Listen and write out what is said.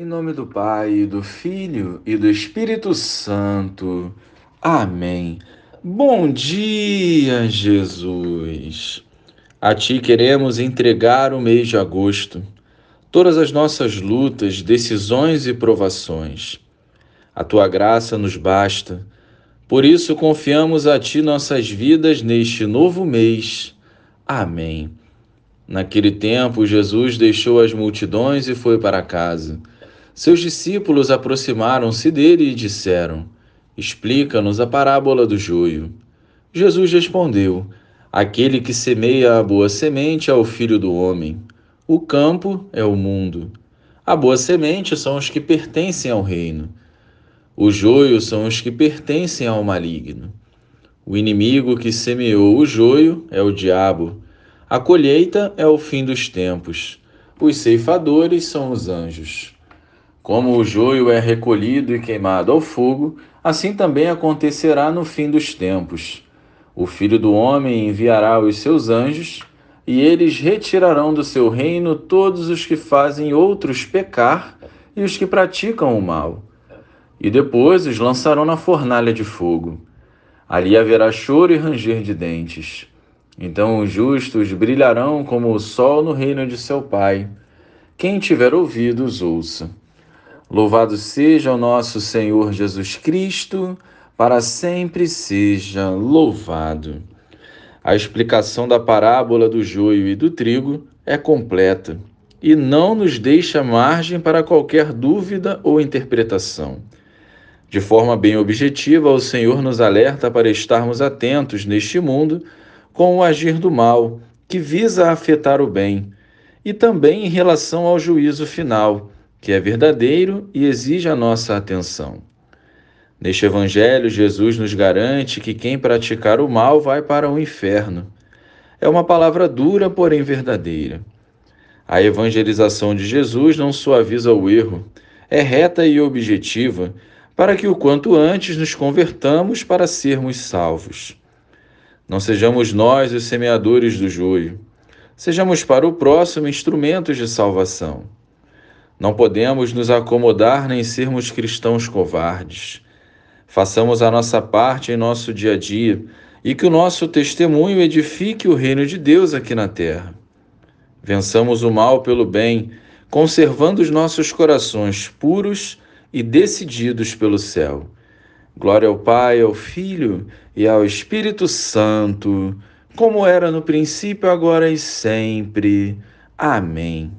Em nome do Pai, do Filho e do Espírito Santo. Amém. Bom dia, Jesus. A Ti queremos entregar o mês de agosto, todas as nossas lutas, decisões e provações. A Tua graça nos basta. Por isso confiamos a Ti nossas vidas neste novo mês. Amém. Naquele tempo, Jesus deixou as multidões e foi para casa. Seus discípulos aproximaram-se dele e disseram: Explica-nos a parábola do joio. Jesus respondeu: Aquele que semeia a boa semente é o filho do homem. O campo é o mundo. A boa semente são os que pertencem ao reino. O joio são os que pertencem ao maligno. O inimigo que semeou o joio é o diabo. A colheita é o fim dos tempos. Os ceifadores são os anjos. Como o joio é recolhido e queimado ao fogo, assim também acontecerá no fim dos tempos. O Filho do Homem enviará os seus anjos, e eles retirarão do seu reino todos os que fazem outros pecar e os que praticam o mal. E depois os lançarão na fornalha de fogo. Ali haverá choro e ranger de dentes. Então os justos brilharão como o sol no reino de seu Pai. Quem tiver ouvidos, ouça. Louvado seja o nosso Senhor Jesus Cristo, para sempre seja louvado. A explicação da parábola do joio e do trigo é completa e não nos deixa margem para qualquer dúvida ou interpretação. De forma bem objetiva, o Senhor nos alerta para estarmos atentos neste mundo com o agir do mal, que visa afetar o bem, e também em relação ao juízo final que é verdadeiro e exige a nossa atenção. Neste Evangelho, Jesus nos garante que quem praticar o mal vai para o inferno. É uma palavra dura, porém verdadeira. A evangelização de Jesus não suaviza o erro, é reta e objetiva, para que o quanto antes nos convertamos para sermos salvos. Não sejamos nós os semeadores do joio, sejamos para o próximo instrumentos de salvação. Não podemos nos acomodar nem sermos cristãos covardes. Façamos a nossa parte em nosso dia a dia e que o nosso testemunho edifique o reino de Deus aqui na terra. Vençamos o mal pelo bem, conservando os nossos corações puros e decididos pelo céu. Glória ao Pai, ao Filho e ao Espírito Santo, como era no princípio, agora e sempre. Amém.